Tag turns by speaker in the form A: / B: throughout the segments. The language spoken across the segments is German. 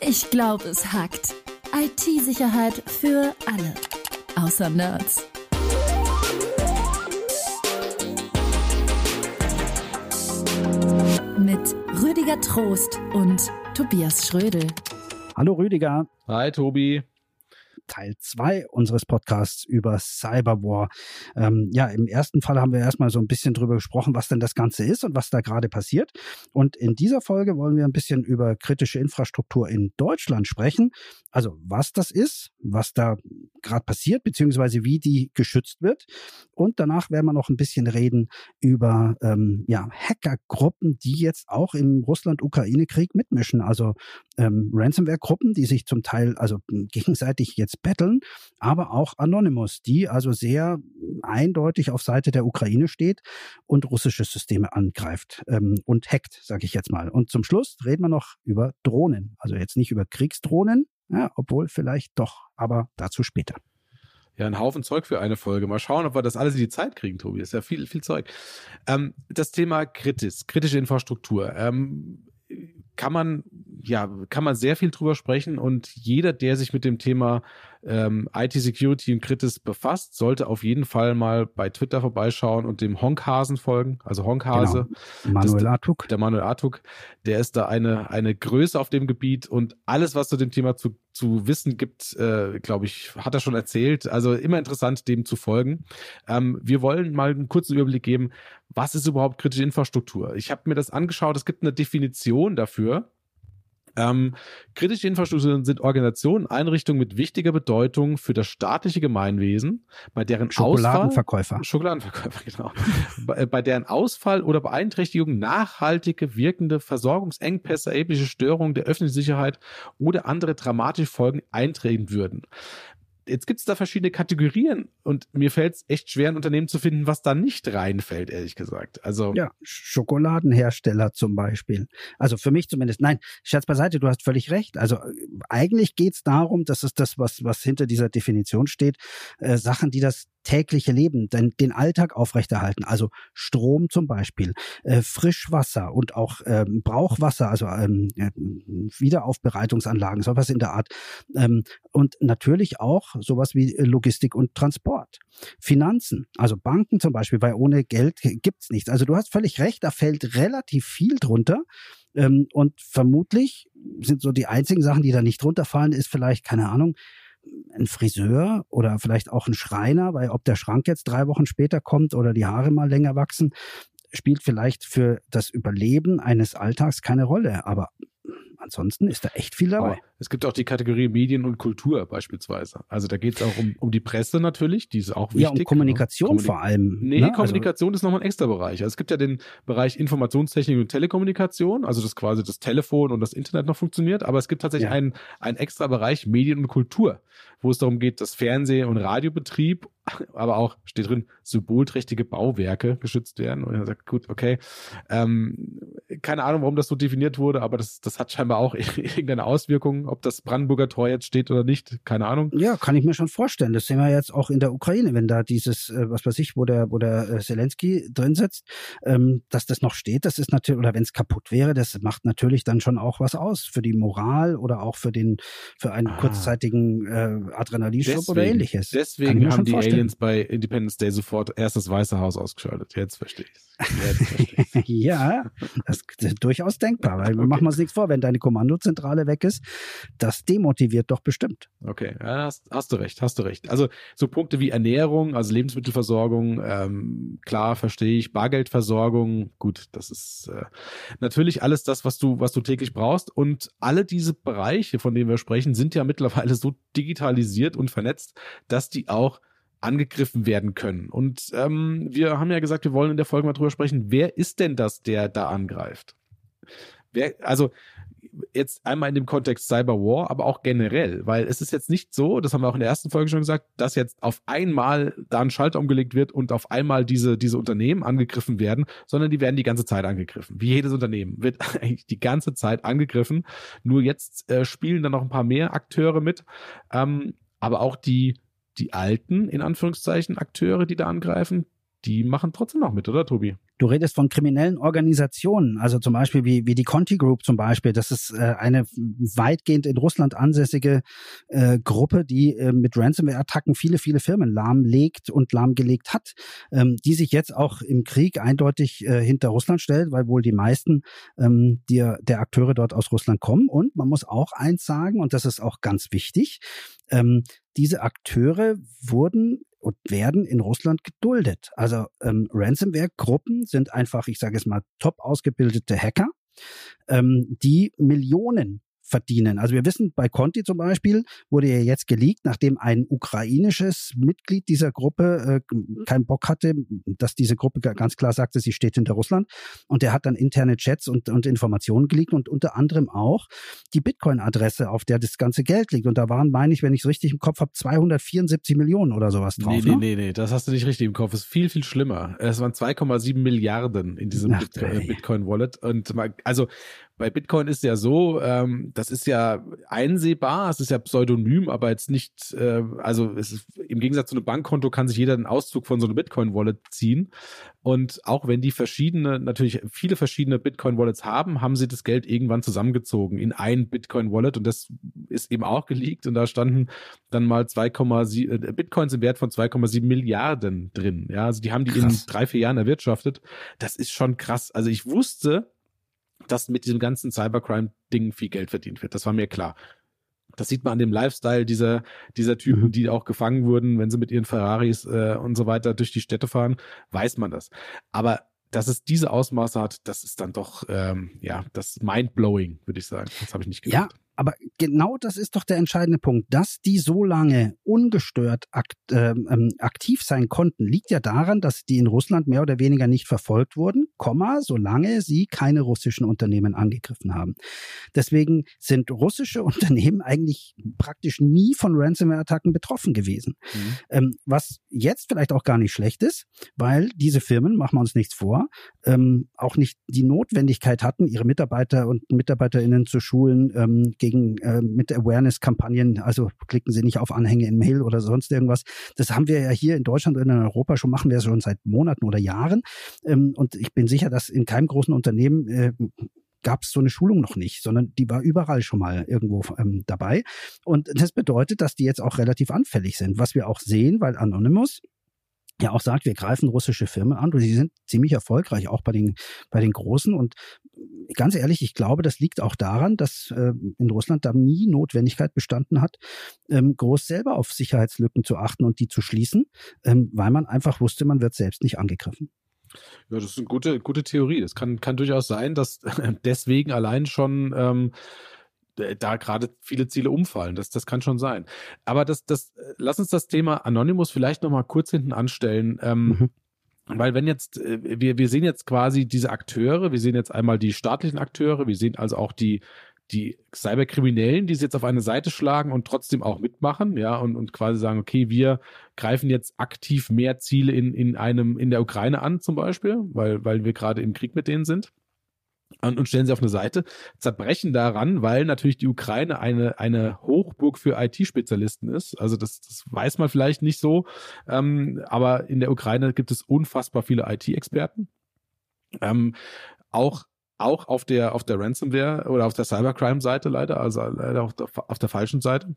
A: Ich glaube, es hackt. IT-Sicherheit für alle. Außer Nerds. Mit Rüdiger Trost und Tobias Schrödel.
B: Hallo Rüdiger.
C: Hi Tobi.
B: Teil 2 unseres Podcasts über Cyberwar. Ähm, ja, im ersten Fall haben wir erstmal so ein bisschen drüber gesprochen, was denn das Ganze ist und was da gerade passiert. Und in dieser Folge wollen wir ein bisschen über kritische Infrastruktur in Deutschland sprechen. Also was das ist, was da gerade passiert, beziehungsweise wie die geschützt wird. Und danach werden wir noch ein bisschen reden über ähm, ja, Hackergruppen, die jetzt auch im Russland-Ukraine-Krieg mitmischen. Also ähm, Ransomware-Gruppen, die sich zum Teil also gegenseitig jetzt betteln, aber auch Anonymous, die also sehr eindeutig auf Seite der Ukraine steht und russische Systeme angreift ähm, und hackt, sage ich jetzt mal. Und zum Schluss reden wir noch über Drohnen. Also jetzt nicht über Kriegsdrohnen, ja, obwohl vielleicht doch, aber dazu später.
C: Ja, ein Haufen Zeug für eine Folge. Mal schauen, ob wir das alles in die Zeit kriegen, Tobi. Das ist ja viel, viel Zeug. Ähm, das Thema Kritis, kritische Infrastruktur. Ähm, kann man, ja, kann man sehr viel drüber sprechen und jeder, der sich mit dem Thema ähm, IT-Security und Kritis befasst, sollte auf jeden Fall mal bei Twitter vorbeischauen und dem Honkhasen folgen. Also Honkhase.
B: Genau. Manuel Artuk.
C: Der Manuel Artuk, der ist da eine, eine Größe auf dem Gebiet und alles, was zu dem Thema zu, zu wissen gibt, äh, glaube ich, hat er schon erzählt. Also immer interessant, dem zu folgen. Ähm, wir wollen mal einen kurzen Überblick geben, was ist überhaupt kritische Infrastruktur? Ich habe mir das angeschaut, es gibt eine Definition dafür. Ähm, kritische Infrastrukturen sind Organisationen, Einrichtungen mit wichtiger Bedeutung für das staatliche Gemeinwesen, bei deren
B: Schokoladenverkäufer.
C: Ausfall, Schokoladenverkäufer, genau. bei, bei deren Ausfall oder Beeinträchtigung nachhaltige, wirkende Versorgungsengpässe, erhebliche Störungen der öffentlichen Sicherheit oder andere dramatische Folgen eintreten würden jetzt gibt es da verschiedene Kategorien und mir fällt es echt schwer, ein Unternehmen zu finden, was da nicht reinfällt, ehrlich gesagt. Also
B: ja, Schokoladenhersteller zum Beispiel. Also für mich zumindest. Nein, Scherz beiseite, du hast völlig recht. Also eigentlich geht es darum, dass es das, was, was hinter dieser Definition steht, äh, Sachen, die das tägliche Leben, den, den Alltag aufrechterhalten. Also Strom zum Beispiel, äh, Frischwasser und auch ähm, Brauchwasser, also ähm, Wiederaufbereitungsanlagen, sowas in der Art. Ähm, und natürlich auch sowas wie Logistik und Transport. Finanzen, also Banken zum Beispiel, weil ohne Geld gibt's nichts. Also du hast völlig recht, da fällt relativ viel drunter. Ähm, und vermutlich sind so die einzigen Sachen, die da nicht drunter fallen, ist vielleicht, keine Ahnung, ein Friseur oder vielleicht auch ein Schreiner, weil ob der Schrank jetzt drei Wochen später kommt oder die Haare mal länger wachsen, spielt vielleicht für das Überleben eines Alltags keine Rolle. Aber ansonsten ist da echt viel dabei.
C: Aber es gibt auch die Kategorie Medien und Kultur beispielsweise. Also da geht es auch um, um die Presse natürlich, die ist auch wichtig. Ja, um
B: Kommunikation genau. vor allem.
C: Nee, ne? Also Kommunikation also, ist nochmal ein extra Bereich. Also es gibt ja den Bereich Informationstechnik und Telekommunikation, also das quasi das Telefon und das Internet noch funktioniert, aber es gibt tatsächlich ja. einen, einen extra Bereich Medien und Kultur, wo es darum geht, dass Fernseh- und Radiobetrieb aber auch steht drin, symbolträchtige Bauwerke geschützt werden. Und er sagt, gut, okay, ähm, keine Ahnung, warum das so definiert wurde, aber das, das hat scheinbar auch irgendeine Auswirkung, ob das Brandenburger Tor jetzt steht oder nicht, keine Ahnung.
B: Ja, kann ich mir schon vorstellen. Das sehen wir jetzt auch in der Ukraine, wenn da dieses, äh, was weiß ich, wo der, wo der äh, Zelensky drin sitzt, ähm, dass das noch steht, das ist natürlich, oder wenn es kaputt wäre, das macht natürlich dann schon auch was aus für die Moral oder auch für den, für einen ah. kurzzeitigen äh, Adrenalinschub oder ähnliches.
C: Deswegen haben die Aliens bei Independence Day sofort erst das Weiße Haus ausgeschaltet. Jetzt verstehe ich
B: ja, das ist durchaus denkbar, weil okay. machen wir uns nichts vor, wenn deine Kommandozentrale weg ist, das demotiviert doch bestimmt.
C: Okay, ja, hast, hast du recht, hast du recht. Also so Punkte wie Ernährung, also Lebensmittelversorgung, ähm, klar, verstehe ich, Bargeldversorgung, gut, das ist äh, natürlich alles das, was du, was du täglich brauchst. Und alle diese Bereiche, von denen wir sprechen, sind ja mittlerweile so digitalisiert und vernetzt, dass die auch angegriffen werden können. Und ähm, wir haben ja gesagt, wir wollen in der Folge mal drüber sprechen, wer ist denn das, der da angreift? Wer, also jetzt einmal in dem Kontext Cyberwar, aber auch generell, weil es ist jetzt nicht so, das haben wir auch in der ersten Folge schon gesagt, dass jetzt auf einmal da ein Schalter umgelegt wird und auf einmal diese, diese Unternehmen angegriffen werden, sondern die werden die ganze Zeit angegriffen. Wie jedes Unternehmen wird eigentlich die ganze Zeit angegriffen. Nur jetzt äh, spielen dann noch ein paar mehr Akteure mit, ähm, aber auch die die alten, in Anführungszeichen, Akteure, die da angreifen, die machen trotzdem noch mit, oder Tobi?
B: Du redest von kriminellen Organisationen, also zum Beispiel wie, wie die Conti Group zum Beispiel. Das ist äh, eine weitgehend in Russland ansässige äh, Gruppe, die äh, mit Ransomware-Attacken viele, viele Firmen lahmlegt und lahmgelegt hat, ähm, die sich jetzt auch im Krieg eindeutig äh, hinter Russland stellt, weil wohl die meisten ähm, der, der Akteure dort aus Russland kommen. Und man muss auch eins sagen, und das ist auch ganz wichtig, ähm, diese Akteure wurden und werden in Russland geduldet. Also ähm, Ransomware-Gruppen sind einfach, ich sage es mal, top ausgebildete Hacker, ähm, die Millionen verdienen. Also wir wissen, bei Conti zum Beispiel wurde ja jetzt geleakt, nachdem ein ukrainisches Mitglied dieser Gruppe äh, keinen Bock hatte, dass diese Gruppe ganz klar sagte, sie steht hinter Russland. Und der hat dann interne Chats und, und Informationen geleakt und unter anderem auch die Bitcoin-Adresse, auf der das ganze Geld liegt. Und da waren, meine ich, wenn ich es richtig im Kopf habe, 274 Millionen oder sowas drauf.
C: Nee,
B: ne?
C: nee, nee, das hast du nicht richtig im Kopf. Es ist viel, viel schlimmer. Es waren 2,7 Milliarden in diesem Ach, Bitcoin-Wallet. Und also bei Bitcoin ist ja so, ähm, das ist ja einsehbar, es ist ja pseudonym, aber jetzt nicht, äh, also es ist, im Gegensatz zu einem Bankkonto kann sich jeder einen Auszug von so einer Bitcoin-Wallet ziehen. Und auch wenn die verschiedene, natürlich viele verschiedene Bitcoin-Wallets haben, haben sie das Geld irgendwann zusammengezogen in ein Bitcoin-Wallet und das ist eben auch geleakt und da standen dann mal 2,7 äh, Bitcoins im Wert von 2,7 Milliarden drin. Ja, also die haben die krass. in drei, vier Jahren erwirtschaftet. Das ist schon krass. Also ich wusste, dass mit diesem ganzen Cybercrime-Ding viel Geld verdient wird. Das war mir klar. Das sieht man an dem Lifestyle dieser, dieser Typen, mhm. die auch gefangen wurden, wenn sie mit ihren Ferraris äh, und so weiter durch die Städte fahren, weiß man das. Aber dass es diese Ausmaße hat, das ist dann doch, ähm, ja, das mindblowing, würde ich sagen. Das habe ich nicht gedacht.
B: Ja, aber genau das ist doch der entscheidende Punkt. Dass die so lange ungestört akt, ähm, ähm, aktiv sein konnten, liegt ja daran, dass die in Russland mehr oder weniger nicht verfolgt wurden, Komma, solange sie keine russischen Unternehmen angegriffen haben. Deswegen sind russische Unternehmen eigentlich praktisch nie von Ransomware-Attacken betroffen gewesen. Mhm. Ähm, was jetzt vielleicht auch gar nicht schlecht ist, weil diese Firmen, machen wir uns nichts vor, ähm, auch nicht die Notwendigkeit hatten, ihre Mitarbeiter und Mitarbeiterinnen zu schulen, ähm, gegen äh, mit Awareness-Kampagnen, also klicken Sie nicht auf Anhänge in Mail oder sonst irgendwas. Das haben wir ja hier in Deutschland und in Europa schon, machen wir schon seit Monaten oder Jahren. Ähm, und ich bin sicher, dass in keinem großen Unternehmen äh, gab es so eine Schulung noch nicht, sondern die war überall schon mal irgendwo ähm, dabei. Und das bedeutet, dass die jetzt auch relativ anfällig sind. Was wir auch sehen, weil Anonymous ja auch sagt, wir greifen russische Firmen an und sie sind ziemlich erfolgreich, auch bei den, bei den Großen. Und ganz ehrlich, ich glaube, das liegt auch daran, dass äh, in Russland da nie Notwendigkeit bestanden hat, ähm, groß selber auf Sicherheitslücken zu achten und die zu schließen, ähm, weil man einfach wusste, man wird selbst nicht angegriffen.
C: Ja, das ist eine gute, gute Theorie. Das kann, kann durchaus sein, dass deswegen allein schon ähm, da gerade viele Ziele umfallen. Das, das kann schon sein. Aber das, das, lass uns das Thema Anonymous vielleicht nochmal kurz hinten anstellen. Ähm, mhm. Weil wenn jetzt, äh, wir, wir sehen jetzt quasi diese Akteure, wir sehen jetzt einmal die staatlichen Akteure, wir sehen also auch die, die Cyberkriminellen, die es jetzt auf eine Seite schlagen und trotzdem auch mitmachen, ja, und, und quasi sagen, okay, wir greifen jetzt aktiv mehr Ziele in, in einem, in der Ukraine an, zum Beispiel, weil, weil wir gerade im Krieg mit denen sind und, stellen sie auf eine Seite, zerbrechen daran, weil natürlich die Ukraine eine, eine Hochburg für IT-Spezialisten ist. Also das, das weiß man vielleicht nicht so, ähm, aber in der Ukraine gibt es unfassbar viele IT-Experten. Ähm, auch auch auf der auf der Ransomware oder auf der Cybercrime-Seite leider, also leider auf der, auf der falschen Seite.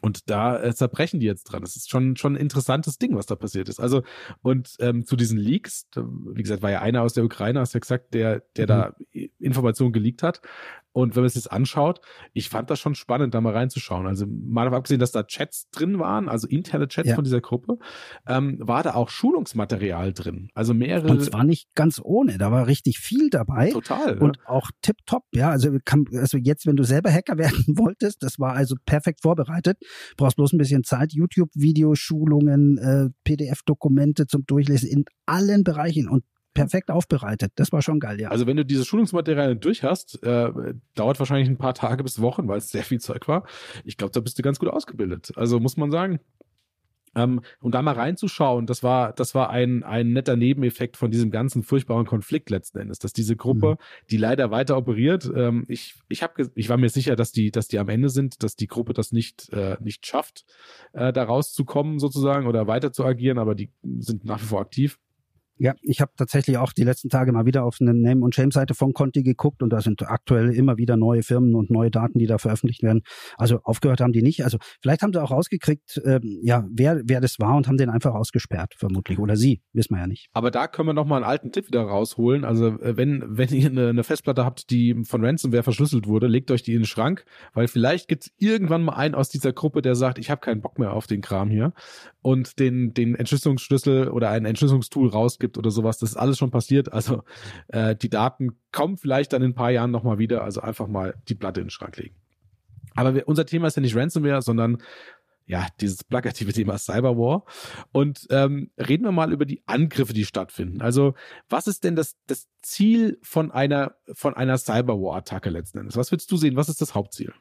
C: Und da äh, zerbrechen die jetzt dran. Das ist schon schon ein interessantes Ding, was da passiert ist. Also und ähm, zu diesen Leaks, wie gesagt, war ja einer aus der Ukraine, hast du ja gesagt, der der mhm. da Informationen geleakt hat. Und wenn man es jetzt anschaut, ich fand das schon spannend, da mal reinzuschauen. Also mal davon abgesehen, dass da Chats drin waren, also interne Chats ja. von dieser Gruppe, ähm, war da auch Schulungsmaterial drin. Also mehrere.
B: Und zwar nicht ganz ohne, da war richtig viel dabei.
C: Total.
B: Und ja. auch tipptopp, ja. Also, kann, also jetzt, wenn du selber Hacker werden wolltest, das war also perfekt vorbereitet. Brauchst bloß ein bisschen Zeit, YouTube-Videos, Schulungen, äh, PDF-Dokumente zum Durchlesen in allen Bereichen. Und perfekt aufbereitet. Das war schon geil, ja.
C: Also wenn du diese Schulungsmaterialien durch hast, äh, dauert wahrscheinlich ein paar Tage bis Wochen, weil es sehr viel Zeug war. Ich glaube, da bist du ganz gut ausgebildet. Also muss man sagen. Ähm, und da mal reinzuschauen, das war, das war ein, ein netter Nebeneffekt von diesem ganzen furchtbaren Konflikt letzten Endes, dass diese Gruppe, mhm. die leider weiter operiert, ähm, ich, ich, hab, ich war mir sicher, dass die, dass die am Ende sind, dass die Gruppe das nicht, äh, nicht schafft, äh, da rauszukommen sozusagen oder weiter zu agieren, aber die sind nach wie vor aktiv.
B: Ja, ich habe tatsächlich auch die letzten Tage mal wieder auf eine Name- und Shame-Seite von Conti geguckt und da sind aktuell immer wieder neue Firmen und neue Daten, die da veröffentlicht werden. Also aufgehört haben die nicht. Also vielleicht haben sie auch rausgekriegt, ähm, ja, wer, wer das war und haben den einfach ausgesperrt, vermutlich. Oder sie, wissen wir ja nicht.
C: Aber da können wir nochmal einen alten Tipp wieder rausholen. Also äh, wenn, wenn ihr eine, eine Festplatte habt, die von Ransomware verschlüsselt wurde, legt euch die in den Schrank, weil vielleicht gibt es irgendwann mal einen aus dieser Gruppe, der sagt, ich habe keinen Bock mehr auf den Kram hier und den, den Entschlüsselungsschlüssel oder ein Entschlüsselungstool rausgibt oder sowas. Das ist alles schon passiert. Also äh, die Daten kommen vielleicht dann in ein paar Jahren nochmal wieder. Also einfach mal die Platte in den Schrank legen. Aber wir, unser Thema ist ja nicht Ransomware, sondern ja, dieses plakative Thema Cyberwar. Und ähm, reden wir mal über die Angriffe, die stattfinden. Also, was ist denn das, das Ziel von einer, von einer Cyberwar-Attacke letzten Endes? Was würdest du sehen? Was ist das Hauptziel?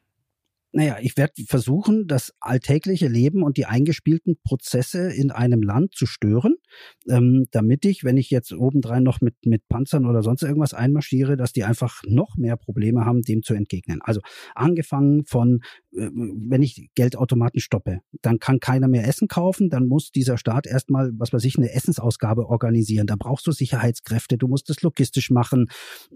B: Naja, ich werde versuchen, das alltägliche Leben und die eingespielten Prozesse in einem Land zu stören, ähm, damit ich, wenn ich jetzt obendrein noch mit, mit Panzern oder sonst irgendwas einmarschiere, dass die einfach noch mehr Probleme haben, dem zu entgegnen. Also angefangen von, äh, wenn ich Geldautomaten stoppe, dann kann keiner mehr Essen kaufen, dann muss dieser Staat erstmal, was weiß ich, eine Essensausgabe organisieren. Da brauchst du Sicherheitskräfte, du musst das logistisch machen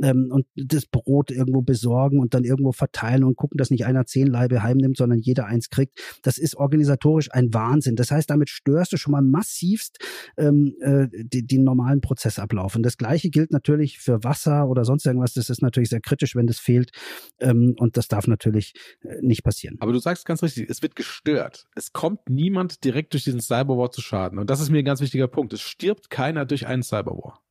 B: ähm, und das Brot irgendwo besorgen und dann irgendwo verteilen und gucken, dass nicht einer zehn Scheibe heimnimmt, sondern jeder eins kriegt. Das ist organisatorisch ein Wahnsinn. Das heißt, damit störst du schon mal massivst ähm, äh, die, den normalen Prozessablauf. Und das Gleiche gilt natürlich für Wasser oder sonst irgendwas. Das ist natürlich sehr kritisch, wenn das fehlt. Ähm, und das darf natürlich äh, nicht passieren.
C: Aber du sagst ganz richtig, es wird gestört. Es kommt niemand direkt durch diesen Cyberwar zu Schaden. Und das ist mir ein ganz wichtiger Punkt. Es stirbt keiner durch einen Cyberwar.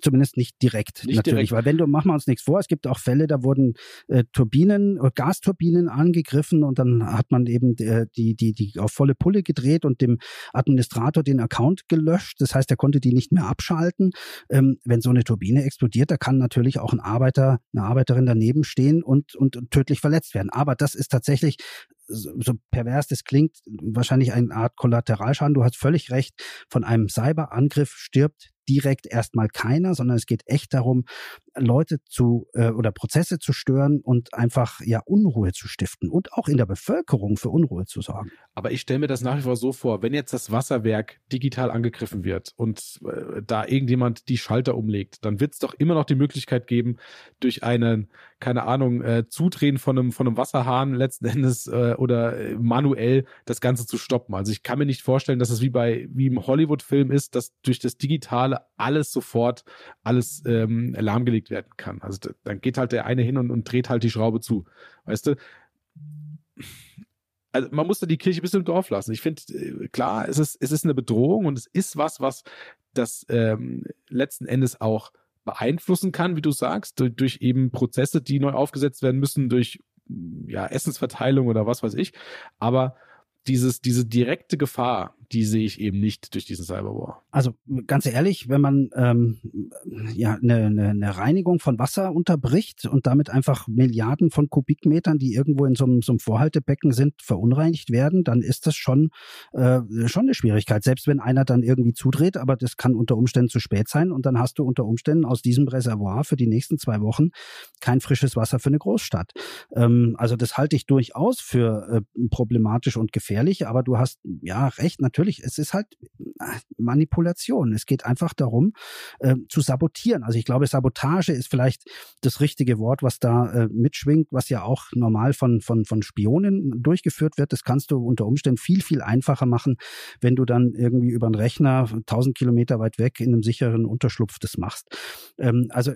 B: Zumindest nicht direkt, nicht natürlich. Direkt. Weil wenn du, machen wir uns nichts vor, es gibt auch Fälle, da wurden äh, Turbinen, äh, Gasturbinen angegriffen und dann hat man eben äh, die, die, die auf volle Pulle gedreht und dem Administrator den Account gelöscht. Das heißt, er konnte die nicht mehr abschalten. Ähm, wenn so eine Turbine explodiert, da kann natürlich auch ein Arbeiter, eine Arbeiterin daneben stehen und, und, und tödlich verletzt werden. Aber das ist tatsächlich so pervers das klingt, wahrscheinlich eine Art Kollateralschaden. Du hast völlig recht. Von einem Cyberangriff stirbt direkt erstmal keiner, sondern es geht echt darum, Leute zu äh, oder Prozesse zu stören und einfach ja Unruhe zu stiften und auch in der Bevölkerung für Unruhe zu sorgen.
C: Aber ich stelle mir das nach wie vor so vor, wenn jetzt das Wasserwerk digital angegriffen wird und äh, da irgendjemand die Schalter umlegt, dann wird es doch immer noch die Möglichkeit geben, durch einen, keine Ahnung, äh, Zudrehen von einem, von einem Wasserhahn letzten Endes äh, oder äh, manuell das Ganze zu stoppen. Also ich kann mir nicht vorstellen, dass es wie bei wie im Hollywood-Film ist, dass durch das Digitale alles sofort alles ähm, lahmgelegt werden kann. Also dann geht halt der eine hin und, und dreht halt die Schraube zu. Weißt du? also man muss da die Kirche bis im Dorf lassen. Ich finde, äh, klar, es ist, es ist eine Bedrohung und es ist was, was das ähm, letzten Endes auch beeinflussen kann, wie du sagst, durch, durch eben Prozesse, die neu aufgesetzt werden müssen, durch ja, Essensverteilung oder was weiß ich. Aber dieses, diese direkte Gefahr, die sehe ich eben nicht durch diesen Cyberwar.
B: Also ganz ehrlich, wenn man ähm, ja eine, eine, eine Reinigung von Wasser unterbricht und damit einfach Milliarden von Kubikmetern, die irgendwo in so einem, so einem Vorhaltebecken sind, verunreinigt werden, dann ist das schon äh, schon eine Schwierigkeit. Selbst wenn einer dann irgendwie zudreht, aber das kann unter Umständen zu spät sein und dann hast du unter Umständen aus diesem Reservoir für die nächsten zwei Wochen kein frisches Wasser für eine Großstadt. Ähm, also das halte ich durchaus für äh, problematisch und gefährlich, aber du hast ja recht, natürlich natürlich, es ist halt äh, Manipulation. Es geht einfach darum, äh, zu sabotieren. Also ich glaube, Sabotage ist vielleicht das richtige Wort, was da äh, mitschwingt, was ja auch normal von, von, von Spionen durchgeführt wird. Das kannst du unter Umständen viel, viel einfacher machen, wenn du dann irgendwie über einen Rechner 1000 Kilometer weit weg in einem sicheren Unterschlupf das machst. Ähm, also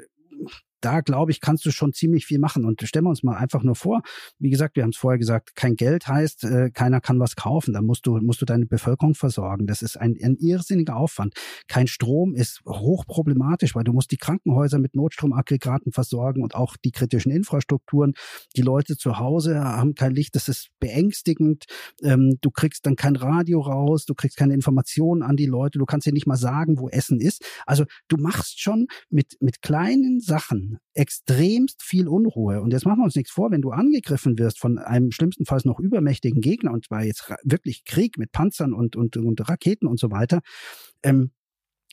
B: da glaube ich, kannst du schon ziemlich viel machen. Und stellen wir uns mal einfach nur vor, wie gesagt, wir haben es vorher gesagt, kein Geld heißt, äh, keiner kann was kaufen. Da musst du, musst du deine Bevölkerung versorgen. Das ist ein, ein irrsinniger Aufwand. Kein Strom ist hochproblematisch, weil du musst die Krankenhäuser mit Notstromaggregaten versorgen und auch die kritischen Infrastrukturen. Die Leute zu Hause haben kein Licht. Das ist beängstigend. Ähm, du kriegst dann kein Radio raus. Du kriegst keine Informationen an die Leute. Du kannst dir nicht mal sagen, wo Essen ist. Also du machst schon mit, mit kleinen Sachen extremst viel Unruhe. Und jetzt machen wir uns nichts vor, wenn du angegriffen wirst von einem schlimmstenfalls noch übermächtigen Gegner, und zwar jetzt wirklich Krieg mit Panzern und, und, und Raketen und so weiter, ähm,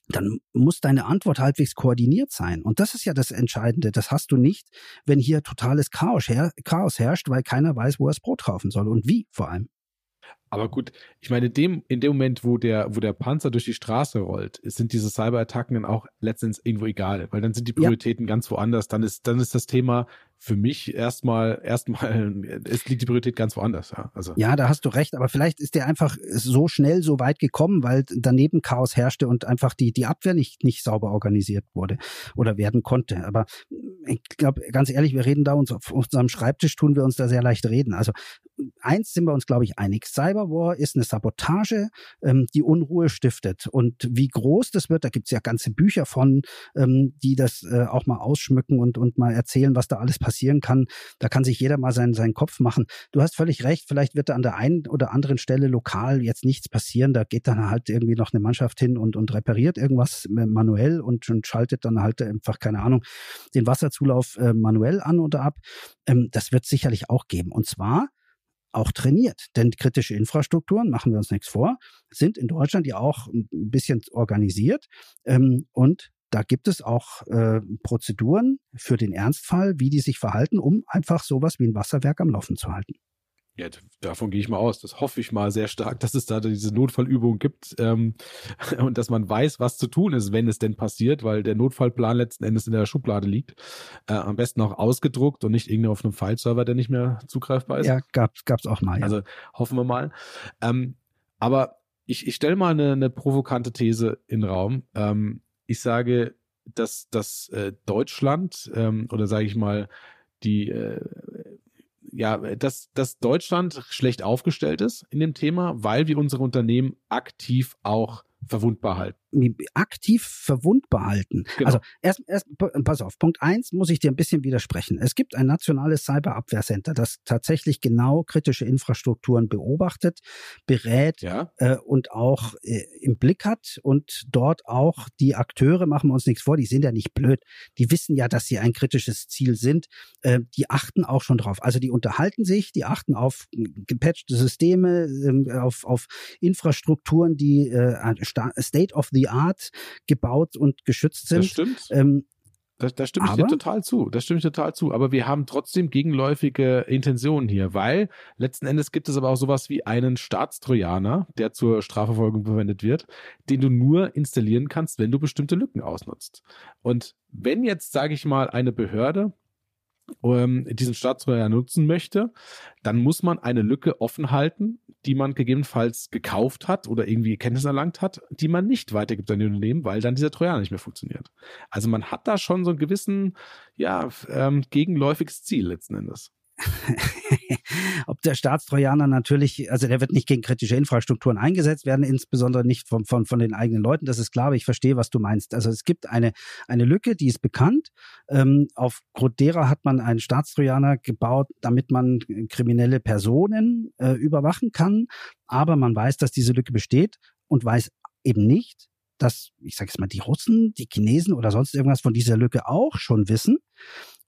B: dann muss deine Antwort halbwegs koordiniert sein. Und das ist ja das Entscheidende. Das hast du nicht, wenn hier totales Chaos, her Chaos herrscht, weil keiner weiß, wo er das Brot kaufen soll und wie vor allem.
C: Aber gut, ich meine, dem, in dem Moment, wo der, wo der Panzer durch die Straße rollt, sind diese Cyberattacken dann auch letztendlich irgendwo egal, weil dann sind die Prioritäten ja. ganz woanders. Dann ist, dann ist das Thema für mich erstmal, erstmal, es liegt die Priorität ganz woanders. Ja,
B: also. ja, da hast du recht, aber vielleicht ist der einfach so schnell so weit gekommen, weil daneben Chaos herrschte und einfach die, die Abwehr nicht, nicht sauber organisiert wurde oder werden konnte. Aber ich glaube, ganz ehrlich, wir reden da uns auf unserem Schreibtisch, tun wir uns da sehr leicht reden. Also eins sind wir uns, glaube ich, einig. Cyberwar ist eine Sabotage, ähm, die Unruhe stiftet. Und wie groß das wird, da gibt es ja ganze Bücher von, ähm, die das äh, auch mal ausschmücken und, und mal erzählen, was da alles passieren kann. Da kann sich jeder mal seinen, seinen Kopf machen. Du hast völlig recht, vielleicht wird da an der einen oder anderen Stelle lokal jetzt nichts passieren. Da geht dann halt irgendwie noch eine Mannschaft hin und, und repariert irgendwas manuell und, und schaltet dann halt einfach, keine Ahnung, den Wasserzulauf äh, manuell an oder ab. Ähm, das wird sicherlich auch geben. Und zwar auch trainiert. Denn kritische Infrastrukturen, machen wir uns nichts vor, sind in Deutschland ja auch ein bisschen organisiert. Ähm, und da gibt es auch äh, Prozeduren für den Ernstfall, wie die sich verhalten, um einfach sowas wie ein Wasserwerk am Laufen zu halten.
C: Ja, davon gehe ich mal aus. Das hoffe ich mal sehr stark, dass es da diese Notfallübung gibt ähm, und dass man weiß, was zu tun ist, wenn es denn passiert, weil der Notfallplan letzten Endes in der Schublade liegt. Äh, am besten auch ausgedruckt und nicht irgendwie auf einem File-Server, der nicht mehr zugreifbar ist.
B: Ja, gab es auch mal. Ja.
C: Also hoffen wir mal. Ähm, aber ich, ich stelle mal eine, eine provokante These in den Raum. Ähm, ich sage, dass, dass äh, Deutschland ähm, oder sage ich mal die äh, ja, dass, dass Deutschland schlecht aufgestellt ist in dem Thema, weil wir unsere Unternehmen aktiv auch verwundbar halten
B: aktiv verwundbar halten. Genau. Also erst, erst, pass auf, Punkt eins muss ich dir ein bisschen widersprechen. Es gibt ein nationales Cyberabwehrcenter, das tatsächlich genau kritische Infrastrukturen beobachtet, berät ja. äh, und auch äh, im Blick hat und dort auch die Akteure, machen wir uns nichts vor, die sind ja nicht blöd. Die wissen ja, dass sie ein kritisches Ziel sind. Äh, die achten auch schon drauf. Also die unterhalten sich, die achten auf gepatchte Systeme, äh, auf, auf Infrastrukturen, die äh, State of the die Art gebaut und geschützt sind.
C: Das stimmt. Ähm, da, da stimme ich aber, dir total zu. Das stimme ich total zu. Aber wir haben trotzdem gegenläufige Intentionen hier, weil letzten Endes gibt es aber auch sowas wie einen Staatstrojaner, der zur Strafverfolgung verwendet wird, den du nur installieren kannst, wenn du bestimmte Lücken ausnutzt. Und wenn jetzt, sage ich mal, eine Behörde ähm, diesen Staatstrojaner nutzen möchte, dann muss man eine Lücke offen halten, die man gegebenenfalls gekauft hat oder irgendwie Kenntnis erlangt hat, die man nicht weitergibt an die Unternehmen, weil dann dieser Trojaner nicht mehr funktioniert. Also man hat da schon so einen gewissen, ja, ähm, gegenläufiges Ziel letzten Endes.
B: Ob der Staatstrojaner natürlich, also der wird nicht gegen kritische Infrastrukturen eingesetzt werden, insbesondere nicht von, von, von den eigenen Leuten. Das ist klar, aber ich verstehe, was du meinst. Also es gibt eine, eine Lücke, die ist bekannt. Ähm, aufgrund derer hat man einen Staatstrojaner gebaut, damit man kriminelle Personen äh, überwachen kann. Aber man weiß, dass diese Lücke besteht und weiß eben nicht, dass, ich sage jetzt mal, die Russen, die Chinesen oder sonst irgendwas von dieser Lücke auch schon wissen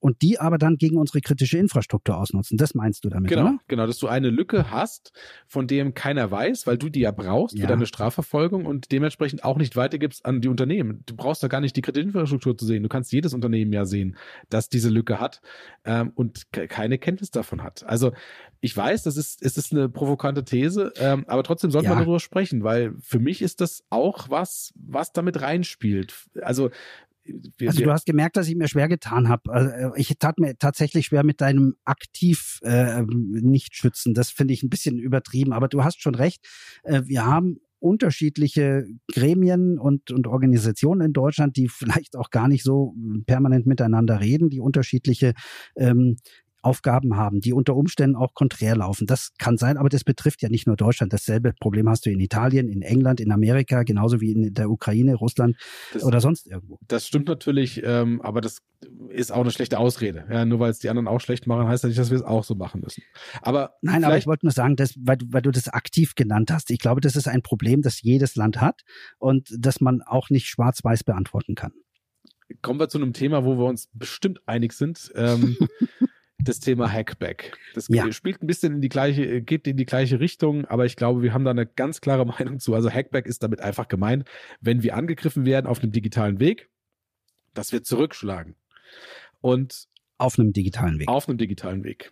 B: und die aber dann gegen unsere kritische Infrastruktur ausnutzen. Das meinst du damit,
C: genau,
B: oder?
C: Genau, dass du eine Lücke hast, von dem keiner weiß, weil du die ja brauchst ja. für deine Strafverfolgung und dementsprechend auch nicht weitergibst an die Unternehmen. Du brauchst da gar nicht die kritische Infrastruktur zu sehen. Du kannst jedes Unternehmen ja sehen, dass diese Lücke hat ähm, und keine Kenntnis davon hat. Also ich weiß, das ist, es ist eine provokante These, ähm, aber trotzdem sollte ja. man darüber sprechen, weil für mich ist das auch was, was damit reinspielt. Also
B: wir, also du hast gemerkt, dass ich mir schwer getan habe. Also äh, ich tat mir tatsächlich schwer mit deinem aktiv äh, nicht schützen. Das finde ich ein bisschen übertrieben. Aber du hast schon recht. Äh, wir haben unterschiedliche Gremien und, und Organisationen in Deutschland, die vielleicht auch gar nicht so permanent miteinander reden, die unterschiedliche ähm, Aufgaben haben, die unter Umständen auch konträr laufen. Das kann sein, aber das betrifft ja nicht nur Deutschland. Dasselbe Problem hast du in Italien, in England, in Amerika, genauso wie in der Ukraine, Russland das, oder sonst irgendwo.
C: Das stimmt natürlich, ähm, aber das ist auch eine schlechte Ausrede. Ja, nur weil es die anderen auch schlecht machen, heißt ja nicht, dass wir es auch so machen müssen. Aber
B: nein, aber ich wollte nur sagen, dass, weil, weil du das aktiv genannt hast. Ich glaube, das ist ein Problem, das jedes Land hat und das man auch nicht schwarz-weiß beantworten kann.
C: Kommen wir zu einem Thema, wo wir uns bestimmt einig sind. Ähm, das Thema Hackback. Das ja. spielt ein bisschen in die gleiche, geht in die gleiche Richtung, aber ich glaube, wir haben da eine ganz klare Meinung zu. Also Hackback ist damit einfach gemeint, wenn wir angegriffen werden auf einem digitalen Weg, dass wir zurückschlagen. Und
B: auf einem digitalen Weg.
C: Auf einem digitalen Weg.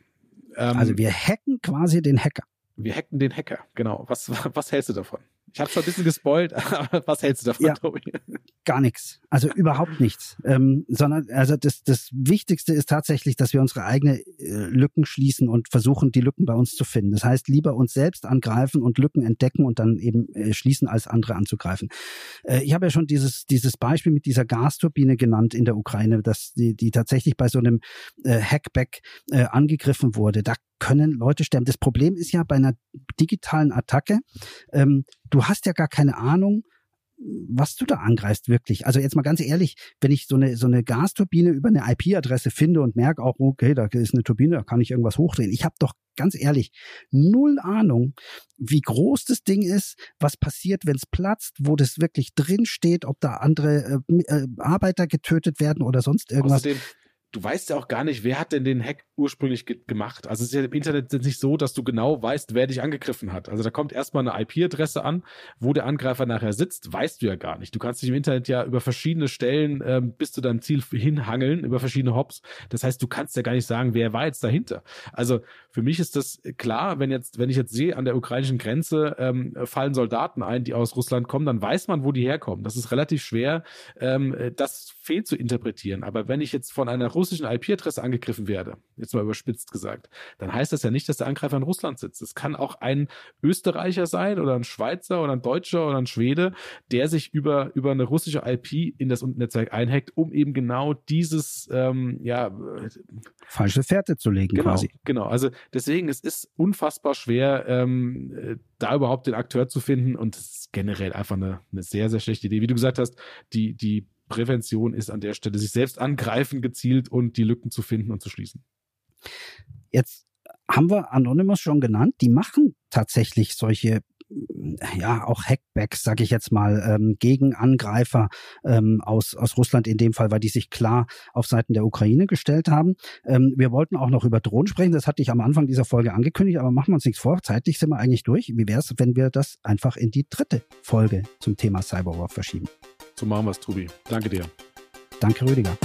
B: Ähm, also wir hacken quasi den Hacker.
C: Wir hacken den Hacker, genau. Was, was hältst du davon? Ich habe schon ein bisschen gespoilt, aber was hältst du davon, ja, Tobi?
B: Gar nichts. Also überhaupt nichts. Ähm, sondern also das, das Wichtigste ist tatsächlich, dass wir unsere eigenen äh, Lücken schließen und versuchen, die Lücken bei uns zu finden. Das heißt, lieber uns selbst angreifen und Lücken entdecken und dann eben äh, schließen, als andere anzugreifen. Äh, ich habe ja schon dieses, dieses Beispiel mit dieser Gasturbine genannt in der Ukraine, dass die, die tatsächlich bei so einem äh, Hackback äh, angegriffen wurde. Da können Leute sterben. Das Problem ist ja bei einer digitalen Attacke, ähm, du hast ja gar keine Ahnung, was du da angreifst wirklich. Also jetzt mal ganz ehrlich, wenn ich so eine so eine Gasturbine über eine IP-Adresse finde und merke auch, okay, da ist eine Turbine, da kann ich irgendwas hochdrehen. Ich habe doch ganz ehrlich null Ahnung, wie groß das Ding ist, was passiert, wenn es platzt, wo das wirklich drin steht, ob da andere äh, äh, Arbeiter getötet werden oder sonst irgendwas.
C: Außerdem, du weißt ja auch gar nicht, wer hat denn den Hack ursprünglich ge gemacht. Also es ist ja im Internet nicht so, dass du genau weißt, wer dich angegriffen hat. Also da kommt erstmal eine IP-Adresse an, wo der Angreifer nachher sitzt, weißt du ja gar nicht. Du kannst dich im Internet ja über verschiedene Stellen ähm, bis zu deinem Ziel hinhangeln, über verschiedene Hops. Das heißt, du kannst ja gar nicht sagen, wer war jetzt dahinter. Also für mich ist das klar, wenn jetzt, wenn ich jetzt sehe, an der ukrainischen Grenze ähm, fallen Soldaten ein, die aus Russland kommen, dann weiß man, wo die herkommen. Das ist relativ schwer, ähm, das fehl zu interpretieren. Aber wenn ich jetzt von einer russischen IP-Adresse angegriffen werde, jetzt mal überspitzt gesagt, dann heißt das ja nicht, dass der Angreifer in Russland sitzt. Es kann auch ein Österreicher sein oder ein Schweizer oder ein Deutscher oder ein Schwede, der sich über, über eine russische IP in das Netzwerk einhackt, um eben genau dieses, ähm, ja,
B: falsche Fährte zu legen
C: genau,
B: quasi.
C: Genau, also deswegen, es ist unfassbar schwer, ähm, da überhaupt den Akteur zu finden und es ist generell einfach eine, eine sehr, sehr schlechte Idee. Wie du gesagt hast, die, die Prävention ist an der Stelle, sich selbst angreifen gezielt und die Lücken zu finden und zu schließen.
B: Jetzt haben wir Anonymous schon genannt. Die machen tatsächlich solche ja auch Hackbacks, sage ich jetzt mal, ähm, gegen Angreifer ähm, aus aus Russland in dem Fall, weil die sich klar auf Seiten der Ukraine gestellt haben. Ähm, wir wollten auch noch über Drohnen sprechen. Das hatte ich am Anfang dieser Folge angekündigt, aber machen wir uns nichts vor. Zeitlich sind wir eigentlich durch. Wie wäre es, wenn wir das einfach in die dritte Folge zum Thema Cyberwar verschieben?
C: So machen wir es, Tobi. Danke dir.
B: Danke, Rüdiger.